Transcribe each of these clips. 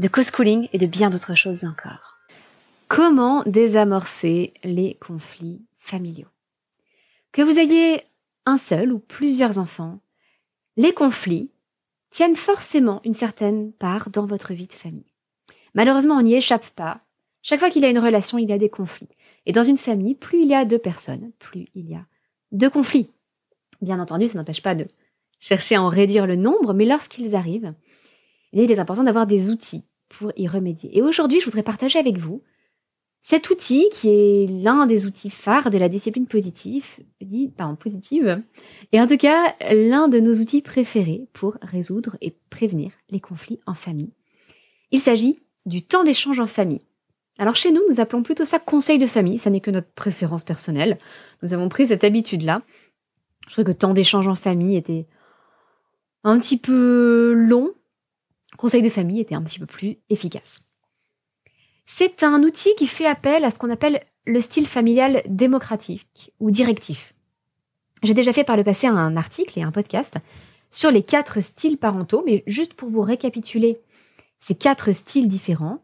de co-schooling et de bien d'autres choses encore. Comment désamorcer les conflits familiaux? Que vous ayez un seul ou plusieurs enfants, les conflits tiennent forcément une certaine part dans votre vie de famille. Malheureusement, on n'y échappe pas. Chaque fois qu'il y a une relation, il y a des conflits. Et dans une famille, plus il y a deux personnes, plus il y a deux conflits. Bien entendu, ça n'empêche pas de chercher à en réduire le nombre, mais lorsqu'ils arrivent, il est important d'avoir des outils pour y remédier. Et aujourd'hui, je voudrais partager avec vous cet outil qui est l'un des outils phares de la discipline positive, dit, pardon, positive, et en tout cas l'un de nos outils préférés pour résoudre et prévenir les conflits en famille. Il s'agit du temps d'échange en famille. Alors chez nous, nous appelons plutôt ça conseil de famille, ça n'est que notre préférence personnelle. Nous avons pris cette habitude-là. Je trouve que temps d'échange en famille était un petit peu long, conseil de famille était un petit peu plus efficace. C'est un outil qui fait appel à ce qu'on appelle le style familial démocratique ou directif. J'ai déjà fait par le passé un article et un podcast sur les quatre styles parentaux, mais juste pour vous récapituler ces quatre styles différents,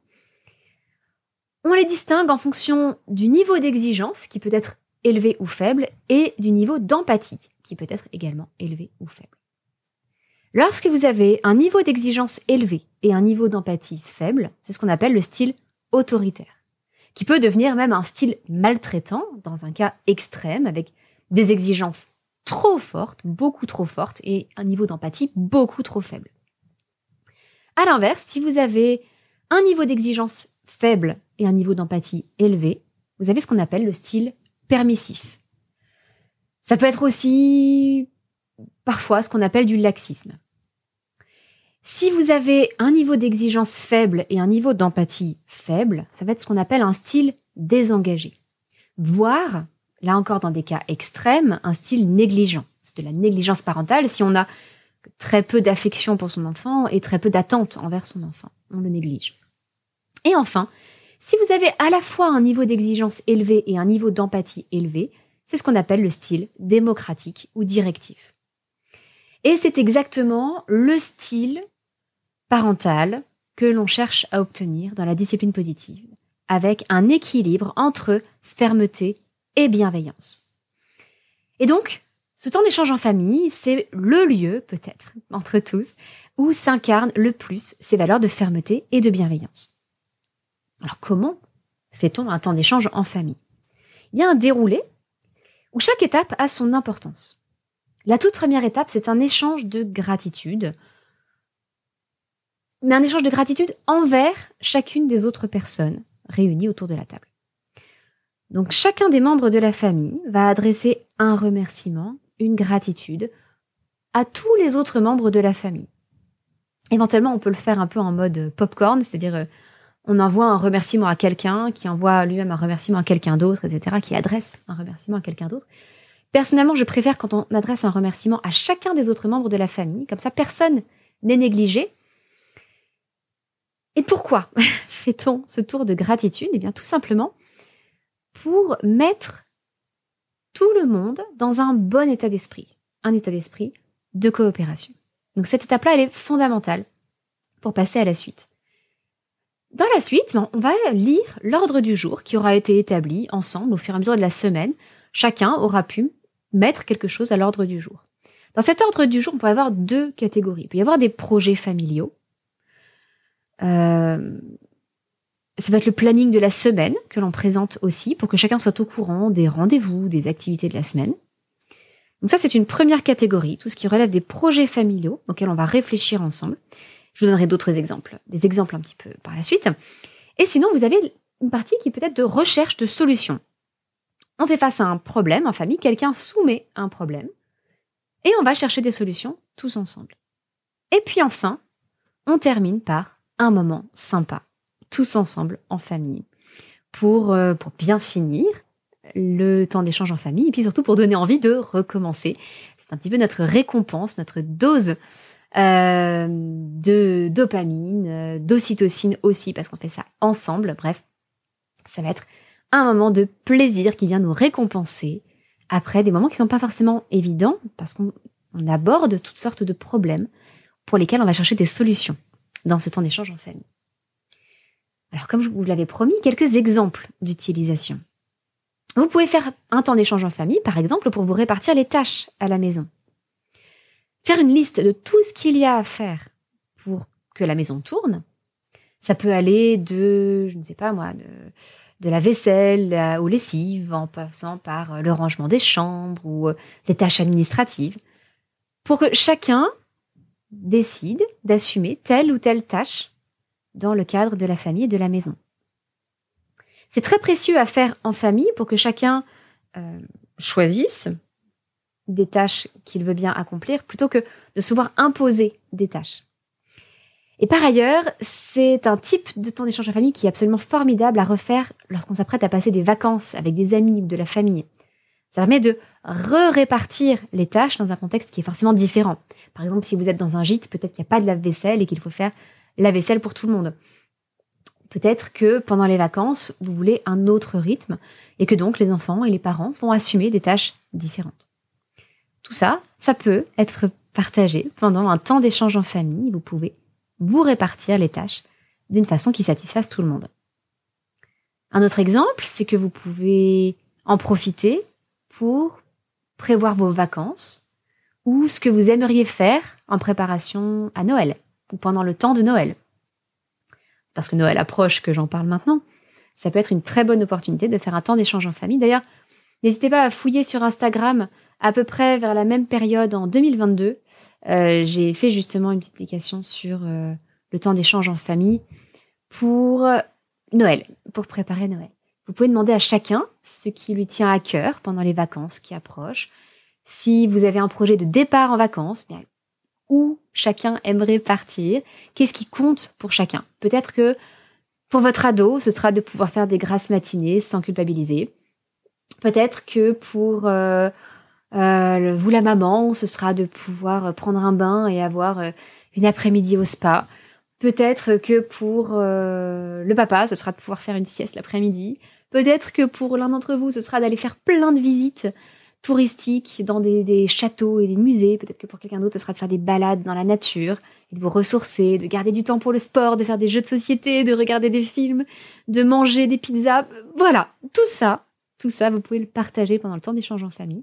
on les distingue en fonction du niveau d'exigence, qui peut être élevé ou faible, et du niveau d'empathie, qui peut être également élevé ou faible. Lorsque vous avez un niveau d'exigence élevé et un niveau d'empathie faible, c'est ce qu'on appelle le style autoritaire, qui peut devenir même un style maltraitant dans un cas extrême avec des exigences trop fortes, beaucoup trop fortes, et un niveau d'empathie beaucoup trop faible. À l'inverse, si vous avez un niveau d'exigence faible et un niveau d'empathie élevé, vous avez ce qu'on appelle le style permissif. Ça peut être aussi parfois ce qu'on appelle du laxisme. Si vous avez un niveau d'exigence faible et un niveau d'empathie faible, ça va être ce qu'on appelle un style désengagé. Voire, là encore dans des cas extrêmes, un style négligent. C'est de la négligence parentale si on a très peu d'affection pour son enfant et très peu d'attente envers son enfant. On le néglige. Et enfin, si vous avez à la fois un niveau d'exigence élevé et un niveau d'empathie élevé, c'est ce qu'on appelle le style démocratique ou directif. Et c'est exactement le style parentale que l'on cherche à obtenir dans la discipline positive, avec un équilibre entre fermeté et bienveillance. Et donc, ce temps d'échange en famille, c'est le lieu, peut-être, entre tous, où s'incarnent le plus ces valeurs de fermeté et de bienveillance. Alors comment fait-on un temps d'échange en famille? Il y a un déroulé où chaque étape a son importance. La toute première étape, c'est un échange de gratitude mais un échange de gratitude envers chacune des autres personnes réunies autour de la table. Donc chacun des membres de la famille va adresser un remerciement, une gratitude à tous les autres membres de la famille. Éventuellement, on peut le faire un peu en mode popcorn, c'est-à-dire euh, on envoie un remerciement à quelqu'un, qui envoie lui-même un remerciement à quelqu'un d'autre, etc., qui adresse un remerciement à quelqu'un d'autre. Personnellement, je préfère quand on adresse un remerciement à chacun des autres membres de la famille, comme ça personne n'est négligé, et pourquoi fait-on ce tour de gratitude? Eh bien, tout simplement pour mettre tout le monde dans un bon état d'esprit, un état d'esprit de coopération. Donc cette étape-là, elle est fondamentale pour passer à la suite. Dans la suite, ben, on va lire l'ordre du jour qui aura été établi ensemble au fur et à mesure de la semaine. Chacun aura pu mettre quelque chose à l'ordre du jour. Dans cet ordre du jour, on peut avoir deux catégories. Il peut y avoir des projets familiaux, euh, ça va être le planning de la semaine que l'on présente aussi pour que chacun soit au courant des rendez-vous, des activités de la semaine. Donc ça, c'est une première catégorie, tout ce qui relève des projets familiaux auxquels on va réfléchir ensemble. Je vous donnerai d'autres exemples, des exemples un petit peu par la suite. Et sinon, vous avez une partie qui peut être de recherche de solutions. On fait face à un problème en famille, quelqu'un soumet un problème, et on va chercher des solutions tous ensemble. Et puis enfin, on termine par un moment sympa tous ensemble en famille pour, euh, pour bien finir le temps d'échange en famille et puis surtout pour donner envie de recommencer. C'est un petit peu notre récompense, notre dose euh, de dopamine, euh, d'ocytocine aussi parce qu'on fait ça ensemble. Bref, ça va être un moment de plaisir qui vient nous récompenser après des moments qui sont pas forcément évidents parce qu'on aborde toutes sortes de problèmes pour lesquels on va chercher des solutions dans ce temps d'échange en famille. Alors comme je vous l'avais promis, quelques exemples d'utilisation. Vous pouvez faire un temps d'échange en famille, par exemple, pour vous répartir les tâches à la maison. Faire une liste de tout ce qu'il y a à faire pour que la maison tourne. Ça peut aller de, je ne sais pas moi, de, la vaisselle aux lessives, en passant par le rangement des chambres ou les tâches administratives, pour que chacun décide d'assumer telle ou telle tâche dans le cadre de la famille et de la maison. C'est très précieux à faire en famille pour que chacun euh, choisisse des tâches qu'il veut bien accomplir plutôt que de se voir imposer des tâches. Et par ailleurs, c'est un type de temps d'échange en famille qui est absolument formidable à refaire lorsqu'on s'apprête à passer des vacances avec des amis ou de la famille. Ça permet de re-répartir les tâches dans un contexte qui est forcément différent. Par exemple, si vous êtes dans un gîte, peut-être qu'il n'y a pas de lave-vaisselle et qu'il faut faire la vaisselle pour tout le monde. Peut-être que pendant les vacances, vous voulez un autre rythme et que donc les enfants et les parents vont assumer des tâches différentes. Tout ça, ça peut être partagé pendant un temps d'échange en famille. Vous pouvez vous répartir les tâches d'une façon qui satisfasse tout le monde. Un autre exemple, c'est que vous pouvez en profiter pour prévoir vos vacances ou ce que vous aimeriez faire en préparation à Noël ou pendant le temps de Noël. Parce que Noël approche que j'en parle maintenant. Ça peut être une très bonne opportunité de faire un temps d'échange en famille. D'ailleurs, n'hésitez pas à fouiller sur Instagram à peu près vers la même période en 2022. Euh, j'ai fait justement une petite publication sur euh, le temps d'échange en famille pour euh, Noël, pour préparer Noël. Vous pouvez demander à chacun ce qui lui tient à cœur pendant les vacances qui approchent. Si vous avez un projet de départ en vacances, bien, où chacun aimerait partir, qu'est-ce qui compte pour chacun? Peut-être que pour votre ado, ce sera de pouvoir faire des grasses matinées sans culpabiliser. Peut-être que pour euh, euh, vous la maman, ce sera de pouvoir prendre un bain et avoir euh, une après-midi au spa. Peut-être que pour le papa, ce sera de pouvoir faire une sieste l'après-midi. Peut-être que pour l'un d'entre vous, ce sera d'aller faire plein de visites touristiques dans des, châteaux et des musées. Peut-être que pour quelqu'un d'autre, ce sera de faire des balades dans la nature et de vous ressourcer, de garder du temps pour le sport, de faire des jeux de société, de regarder des films, de manger des pizzas. Voilà, tout ça, tout ça, vous pouvez le partager pendant le temps d'échange en famille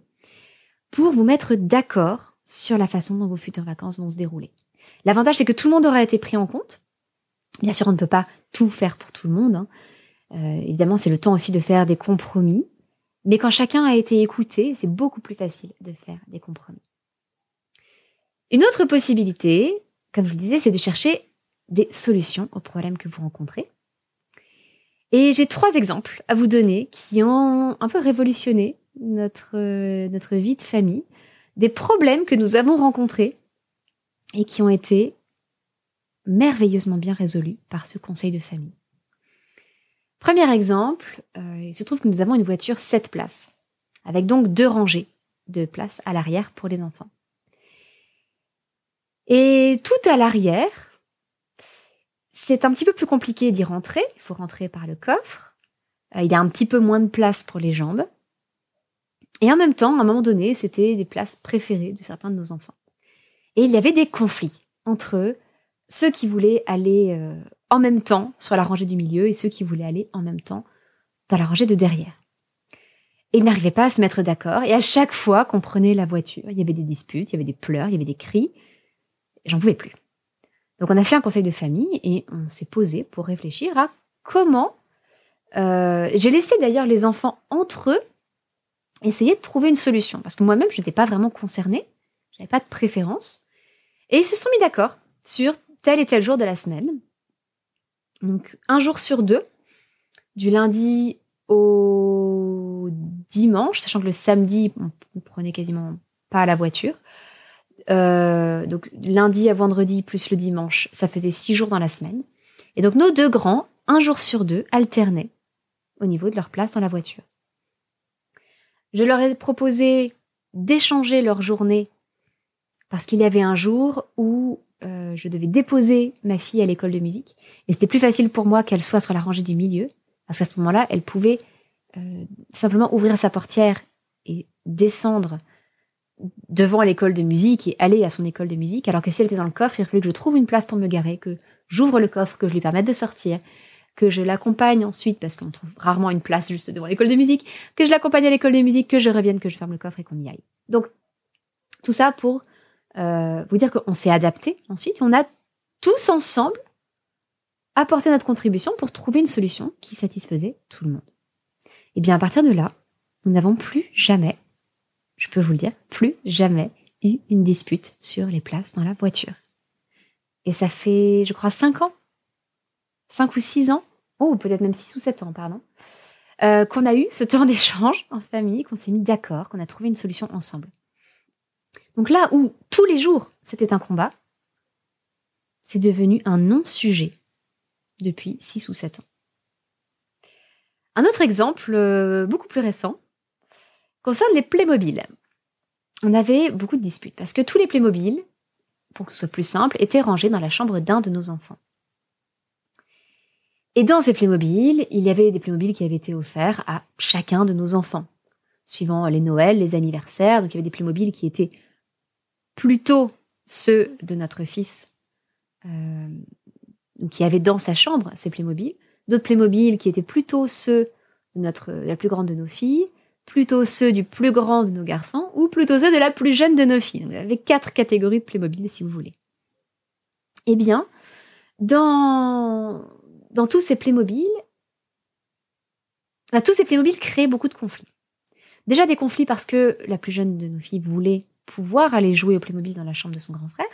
pour vous mettre d'accord sur la façon dont vos futures vacances vont se dérouler. L'avantage, c'est que tout le monde aura été pris en compte. Bien sûr, on ne peut pas tout faire pour tout le monde. Hein. Euh, évidemment, c'est le temps aussi de faire des compromis. Mais quand chacun a été écouté, c'est beaucoup plus facile de faire des compromis. Une autre possibilité, comme je vous le disais, c'est de chercher des solutions aux problèmes que vous rencontrez. Et j'ai trois exemples à vous donner qui ont un peu révolutionné notre, notre vie de famille, des problèmes que nous avons rencontrés et qui ont été merveilleusement bien résolus par ce conseil de famille. Premier exemple, euh, il se trouve que nous avons une voiture 7 places, avec donc deux rangées de places à l'arrière pour les enfants. Et tout à l'arrière, c'est un petit peu plus compliqué d'y rentrer. Il faut rentrer par le coffre. Euh, il y a un petit peu moins de place pour les jambes. Et en même temps, à un moment donné, c'était des places préférées de certains de nos enfants. Et il y avait des conflits entre ceux qui voulaient aller euh, en même temps sur la rangée du milieu et ceux qui voulaient aller en même temps dans la rangée de derrière. Et ils n'arrivaient pas à se mettre d'accord. Et à chaque fois qu'on prenait la voiture, il y avait des disputes, il y avait des pleurs, il y avait des cris. J'en pouvais plus. Donc on a fait un conseil de famille et on s'est posé pour réfléchir à comment. Euh, j'ai laissé d'ailleurs les enfants entre eux essayer de trouver une solution. Parce que moi-même, je n'étais pas vraiment concernée. Je n'avais pas de préférence. Et ils se sont mis d'accord sur tel et tel jour de la semaine. Donc un jour sur deux, du lundi au dimanche, sachant que le samedi, on ne prenait quasiment pas la voiture. Euh, donc lundi à vendredi plus le dimanche, ça faisait six jours dans la semaine. Et donc nos deux grands un jour sur deux, alternaient au niveau de leur place dans la voiture. Je leur ai proposé d'échanger leur journée parce qu'il y avait un jour où euh, je devais déposer ma fille à l'école de musique et c'était plus facile pour moi qu'elle soit sur la rangée du milieu parce qu'à ce moment-là, elle pouvait euh, simplement ouvrir sa portière et descendre devant l'école de musique et aller à son école de musique, alors que si elle était dans le coffre, il fallait que je trouve une place pour me garer, que j'ouvre le coffre, que je lui permette de sortir, que je l'accompagne ensuite, parce qu'on trouve rarement une place juste devant l'école de musique, que je l'accompagne à l'école de musique, que je revienne, que je ferme le coffre et qu'on y aille. Donc, tout ça pour euh, vous dire qu'on s'est adapté ensuite. On a tous ensemble apporté notre contribution pour trouver une solution qui satisfaisait tout le monde. Et bien, à partir de là, nous n'avons plus jamais, je peux vous le dire, plus jamais eu une dispute sur les places dans la voiture. Et ça fait, je crois, cinq ans 5 ou 6 ans, oh peut-être même 6 ou 7 ans, pardon, euh, qu'on a eu ce temps d'échange en famille, qu'on s'est mis d'accord, qu'on a trouvé une solution ensemble. Donc là où tous les jours c'était un combat, c'est devenu un non-sujet depuis 6 ou 7 ans. Un autre exemple, euh, beaucoup plus récent, concerne les Playmobil. On avait beaucoup de disputes parce que tous les Playmobil, pour que ce soit plus simple, étaient rangés dans la chambre d'un de nos enfants. Et dans ces Playmobil, il y avait des Playmobil qui avaient été offerts à chacun de nos enfants, suivant les Noëls, les anniversaires. Donc il y avait des Playmobil qui étaient plutôt ceux de notre fils, euh, qui avait dans sa chambre ces Playmobil. D'autres Playmobil qui étaient plutôt ceux de, notre, la plus grande de nos filles, plutôt ceux du plus grand de nos garçons, ou plutôt ceux de la plus jeune de nos filles. Donc, y avait quatre catégories de Playmobil, si vous voulez. Eh bien, dans dans tous ces Playmobil, tous ces Playmobil créaient beaucoup de conflits. Déjà des conflits parce que la plus jeune de nos filles voulait pouvoir aller jouer au Playmobil dans la chambre de son grand frère,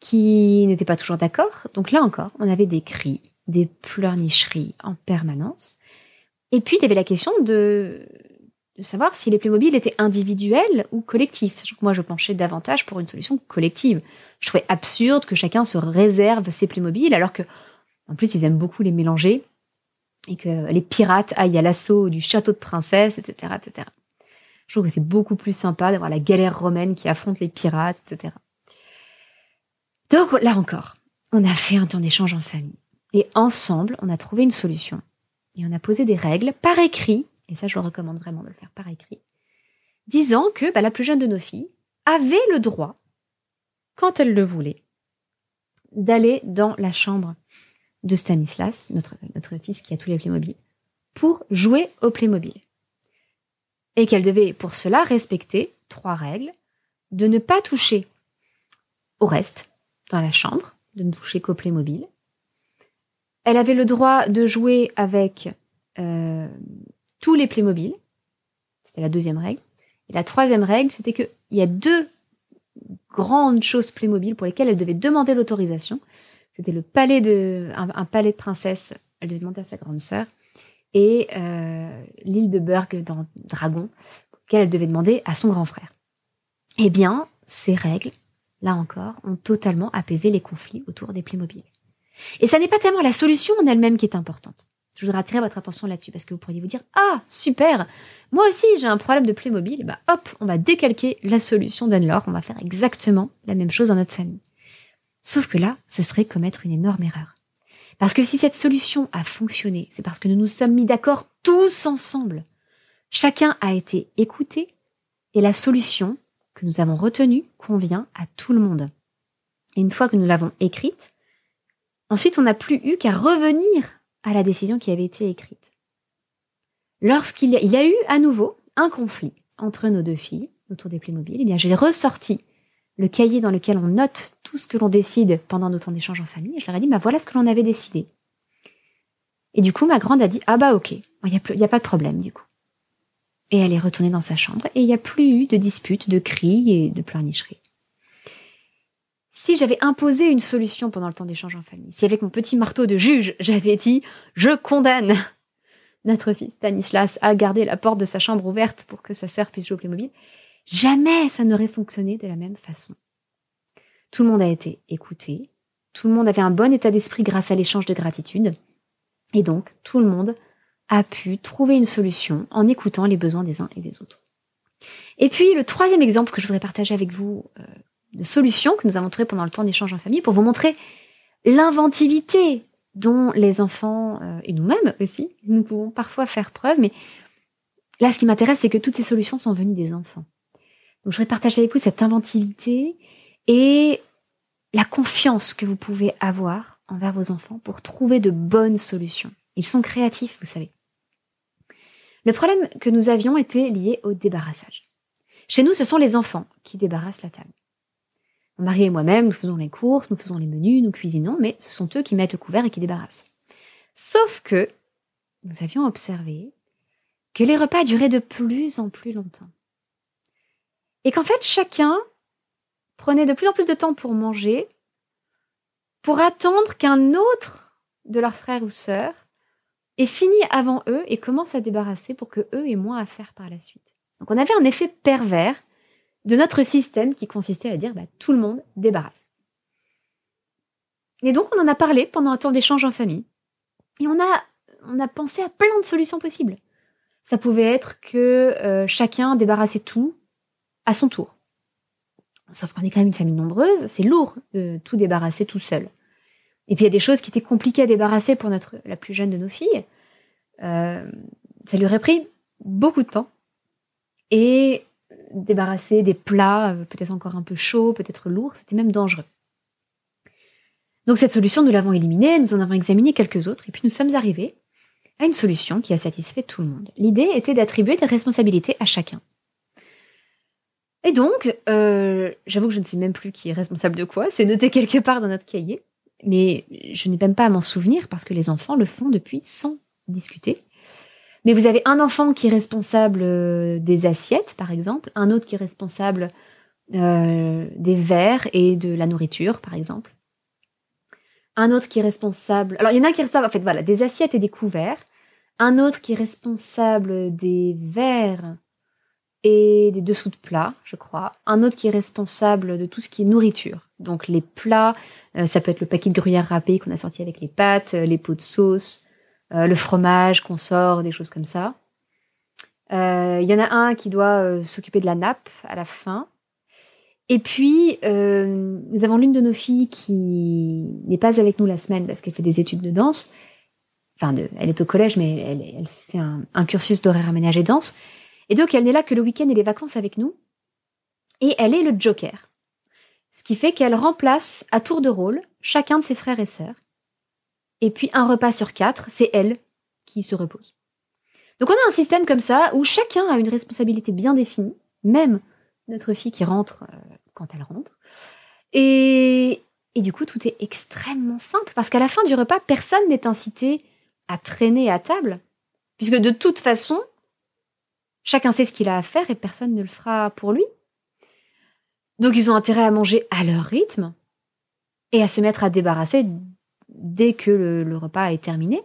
qui n'était pas toujours d'accord. Donc là encore, on avait des cris, des pleurnicheries en permanence. Et puis, il y avait la question de, de savoir si les Playmobil étaient individuels ou collectifs. Moi, je penchais davantage pour une solution collective. Je trouvais absurde que chacun se réserve ses Playmobil alors que en plus, ils aiment beaucoup les mélanger et que les pirates aillent à l'assaut du château de princesse, etc., etc. Je trouve que c'est beaucoup plus sympa d'avoir la galère romaine qui affronte les pirates, etc. Donc là encore, on a fait un temps d'échange en famille. Et ensemble, on a trouvé une solution. Et on a posé des règles par écrit, et ça je le recommande vraiment de le faire par écrit, disant que bah, la plus jeune de nos filles avait le droit, quand elle le voulait, d'aller dans la chambre de Stanislas, notre, fils qui a tous les Playmobil, pour jouer au Playmobil. Et qu'elle devait pour cela respecter trois règles de ne pas toucher au reste dans la chambre, de ne toucher qu'au Playmobil. Elle avait le droit de jouer avec euh, tous les Playmobil. C'était la deuxième règle. Et la troisième règle, c'était qu'il y a deux grandes choses Playmobil pour lesquelles elle devait demander l'autorisation. C'était le palais de, un, palais de princesse. Elle devait demander à sa grande sœur. Et euh, l'île de Burg dans Dragon, qu'elle devait demander à son grand frère. Eh bien, ces règles, là encore, ont totalement apaisé les conflits autour des Playmobil. Et ça n'est pas tellement la solution en elle-même qui est importante. Je voudrais attirer votre attention là-dessus parce que vous pourriez vous dire Ah, super Moi aussi, j'ai un problème de Playmobil. Bah hop, on va décalquer la solution d'Anne-Laure. On va faire exactement la même chose dans notre famille. Sauf que là, ce serait commettre une énorme erreur. Parce que si cette solution a fonctionné, c'est parce que nous nous sommes mis d'accord tous ensemble. Chacun a été écouté et la solution que nous avons retenue convient à tout le monde. Et une fois que nous l'avons écrite, ensuite on n'a plus eu qu'à revenir à la décision qui avait été écrite. Lorsqu'il y, a, eu à nouveau un conflit entre nos deux filles autour des Playmobil, eh j'ai ressorti le cahier dans lequel on note tout ce que l'on décide pendant nos temps d'échange en famille. je leur ai dit, bah voilà ce que l'on avait décidé. Et du coup, ma grande a dit, ah bah ok, il n'y a, pas de problème du coup. Et elle est retournée dans sa chambre et il n'y a plus eu de disputes, de cris et de pleurnicheries. Si j'avais imposé une solution pendant le temps d'échange en famille, si avec mon petit marteau de juge, j'avais dit, je condamne notre fils Stanislas à garder la porte de sa chambre ouverte pour que sa sœur puisse jouer au Playmobil, Jamais ça n'aurait fonctionné de la même façon. Tout le monde a été écouté, tout le monde avait un bon état d'esprit grâce à l'échange de gratitude, Et donc, tout le monde a pu trouver une solution en écoutant les besoins des uns et des autres. Et puis, le troisième exemple que je voudrais partager avec vous euh, de solution que nous avons trouvé pendant le temps d'échange en famille pour vous montrer l'inventivité dont les enfants euh, et nous-mêmes aussi, nous pouvons parfois faire preuve. Mais là, ce qui m'intéresse, c'est que toutes ces solutions sont venues des enfants. Donc, je voudrais partager avec vous cette inventivité et la confiance que vous pouvez avoir envers vos enfants pour trouver de bonnes solutions. Ils sont créatifs, vous savez. Le problème que nous avions était lié au débarrassage. Chez nous, ce sont les enfants qui débarrassent la table. Mon mari et moi-même, nous faisons les courses, nous faisons les menus, nous cuisinons, mais ce sont eux qui mettent le couvert et qui débarrassent. Sauf que nous avions observé que les repas duraient de plus en plus longtemps. Et qu'en fait, chacun prenait de plus en plus de temps pour manger, pour attendre qu'un autre de leurs frères ou sœurs ait fini avant eux et commence à débarrasser pour que eux aient moins à faire par la suite. Donc on avait un effet pervers de notre système qui consistait à dire bah, tout le monde débarrasse. Et donc on en a parlé pendant un temps d'échange en famille. Et on a, pensé à plein de solutions possibles. Ça pouvait être que euh, chacun débarrassait tout à son tour. Sauf qu'on est quand même une famille nombreuse, c'est lourd de tout débarrasser tout seul. Et puis il y a des choses qui étaient compliquées à débarrasser pour notre, la plus jeune de nos filles. Euh, ça lui aurait pris beaucoup de temps. Et débarrasser des plats, euh, peut-être encore un peu chauds, peut-être lourds, c'était même dangereux. Donc cette solution, nous l'avons éliminée, nous en avons examiné quelques autres, et puis nous sommes arrivés à une solution qui a satisfait tout le monde. L'idée était d'attribuer des responsabilités à chacun. Et donc, euh, j'avoue que je ne sais même plus qui est responsable de quoi, c'est noté quelque part dans notre cahier, mais je n'ai même pas à m'en souvenir parce que les enfants le font depuis sans discuter. Mais vous avez un enfant qui est responsable euh, des assiettes, par exemple, un autre qui est responsable euh, des verres et de la nourriture, par exemple. Un autre qui est responsable. Alors, il y en a qui est responsable, en fait, voilà, des assiettes et des couverts. Un autre qui est responsable des verres et des dessous de plats, je crois. Un autre qui est responsable de tout ce qui est nourriture. Donc, les plats, euh, ça peut être le paquet de gruyère râpé qu'on a sorti avec les pâtes, les pots de sauce, euh, le fromage qu'on sort, des choses comme ça. Euh, il y en a un qui doit euh, s'occuper de la nappe à la fin. Et puis, nous avons l'une de nos filles qui n'est pas avec nous la semaine parce qu'elle fait des études de danse. Enfin, de, elle est au collège, mais elle, fait un, un cursus d'horaire aménagé danse. Et donc, elle n'est là que le week-end et les vacances avec nous. Et elle est le joker. Ce qui fait qu'elle remplace à tour de rôle chacun de ses frères et sœurs. Et puis un repas sur quatre, c'est elle qui se repose. Donc on a un système comme ça où chacun a une responsabilité bien définie, même notre fille qui rentre euh, quand elle rentre. Et, et du coup, tout est extrêmement simple parce qu'à la fin du repas, personne n'est incité à traîner à table, puisque de toute façon, chacun sait ce qu'il a à faire et personne ne le fera pour lui. Donc ils ont intérêt à manger à leur rythme et à se mettre à débarrasser dès que le, repas est terminé.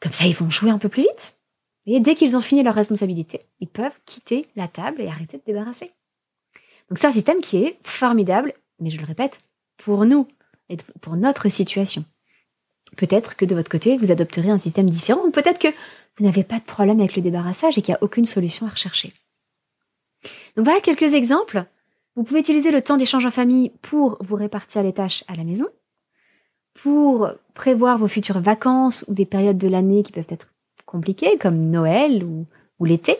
Comme ça, ils vont jouer un peu plus vite. Et dès qu'ils ont fini leur responsabilité, ils peuvent quitter la table et arrêter de débarrasser. Donc c'est un système qui est formidable, mais je le répète, pour nous et pour notre situation. Peut-être que de votre côté, vous adopterez un système différent, peut-être que vous n'avez pas de problème avec le débarrassage et qu'il n'y a aucune solution à rechercher. Donc voilà quelques exemples. Vous pouvez utiliser le temps d'échange en famille pour vous répartir les tâches à la maison pour prévoir vos futures vacances ou des périodes de l'année qui peuvent être compliquées, comme Noël ou, l'été.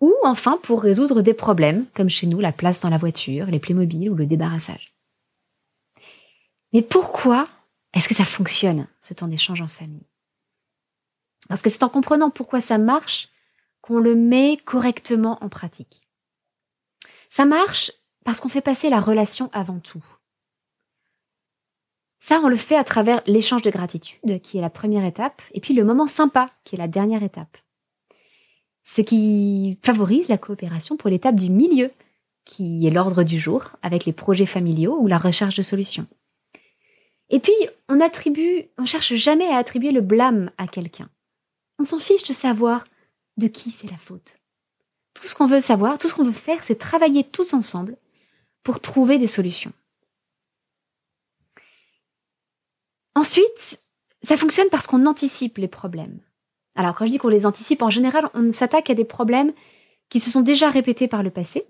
Ou enfin pour résoudre des problèmes, comme chez nous la place dans la voiture, les Playmobil ou le débarrassage. Mais pourquoi est-ce que ça fonctionne, ce temps d'échange en famille? Parce que c'est en comprenant pourquoi ça marche qu'on le met correctement en pratique. Ça marche parce qu'on fait passer la relation avant tout. Ça, on le fait à travers l'échange de gratitude, qui est la première étape, et puis le moment sympa, qui est la dernière étape. Ce qui favorise la coopération pour l'étape du milieu, qui est l'ordre du jour, avec les projets familiaux ou la recherche de solutions. Et puis, on attribue, on cherche jamais à attribuer le blâme à quelqu'un. On s'en fiche de savoir de qui c'est la faute. Tout ce qu'on veut savoir, tout ce qu'on veut faire, c'est travailler tous ensemble pour trouver des solutions. Ensuite, Ça fonctionne parce qu'on anticipe les problèmes. Alors quand je dis qu'on les anticipe, en général, on s'attaque à des problèmes qui se sont déjà répétés par le passé.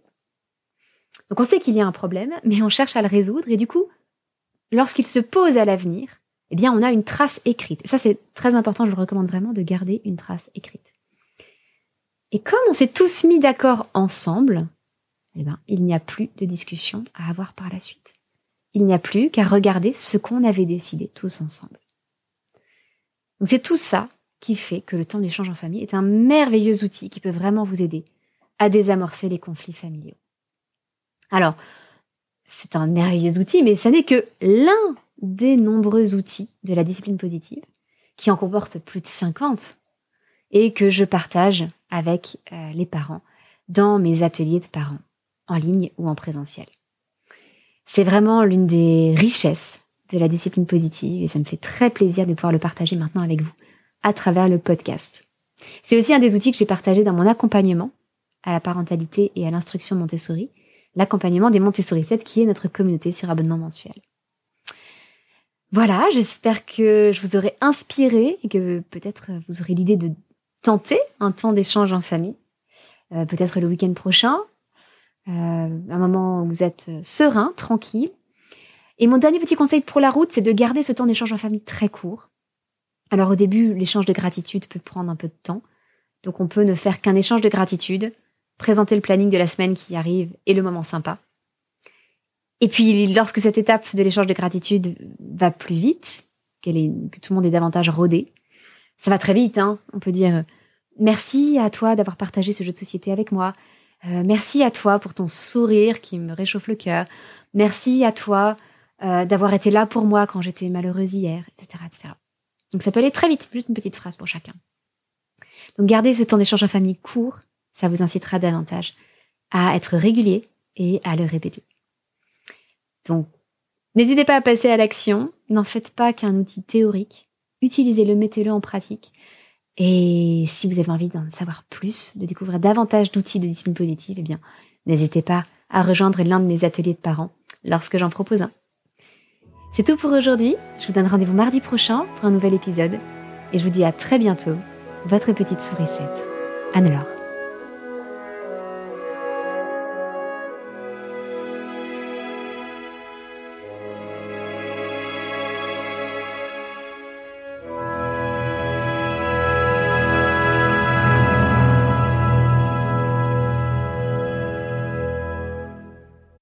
Donc on sait qu'il y a un problème, mais on cherche à le résoudre, et du coup, lorsqu'il se pose à l'avenir, eh bien on a une trace écrite. Ça c'est très important, je vous recommande vraiment de garder une trace écrite. Et comme on s'est tous mis d'accord ensemble, eh bien, il n'y a plus de discussion à avoir par la suite. Il n'y a plus qu'à regarder ce qu'on avait décidé tous ensemble. Donc c'est tout ça qui fait que le temps d'échange en famille est un merveilleux outil qui peut vraiment vous aider à désamorcer les conflits familiaux. Alors, c'est un merveilleux outil, mais ça n'est que l'un des nombreux outils de la discipline positive, qui en comporte plus de 50, et que je partage avec euh, les parents dans mes ateliers de parents, en ligne ou en présentiel. C'est vraiment l'une des richesses de la discipline positive et ça me fait très plaisir de pouvoir le partager maintenant avec vous à travers le podcast. C'est aussi un des outils que j'ai partagé dans mon accompagnement à la parentalité et à l'instruction Montessori, l'accompagnement des Montessori 7 qui est notre communauté sur abonnement mensuel. Voilà, j'espère que je vous aurai inspiré et que peut-être vous aurez l'idée de tenter un temps d'échange en famille, euh, peut-être le week-end prochain, euh, un moment où vous êtes serein, tranquille, et mon dernier petit conseil pour la route, c'est de garder ce temps d'échange en famille très court. Alors au début, l'échange de gratitude peut prendre un peu de temps. Donc on peut ne faire qu'un échange de gratitude, présenter le planning de la semaine qui arrive et le moment sympa. Et puis lorsque cette étape de l'échange de gratitude va plus vite, que tout le monde est davantage rodé, ça va très vite. Hein on peut dire merci à toi d'avoir partagé ce jeu de société avec moi. Euh, merci à toi pour ton sourire qui me réchauffe le cœur. Merci à toi euh, d'avoir été là pour moi quand j'étais malheureuse hier, etc., etc. Donc ça peut aller très vite, juste une petite phrase pour chacun. Donc gardez ce temps d'échange en famille court, ça vous incitera davantage à être régulier et à le répéter. Donc n'hésitez pas à passer à l'action, n'en faites pas qu'un outil théorique, utilisez-le, mettez-le en pratique. Et si vous avez envie d'en savoir plus, de découvrir davantage d'outils de discipline positive, eh bien, n'hésitez pas à rejoindre l'un de mes ateliers de parents lorsque j'en propose un. C'est tout pour aujourd'hui. Je vous donne rendez-vous mardi prochain pour un nouvel épisode. Et je vous dis à très bientôt. Votre petite sourisette, Anne-Laure.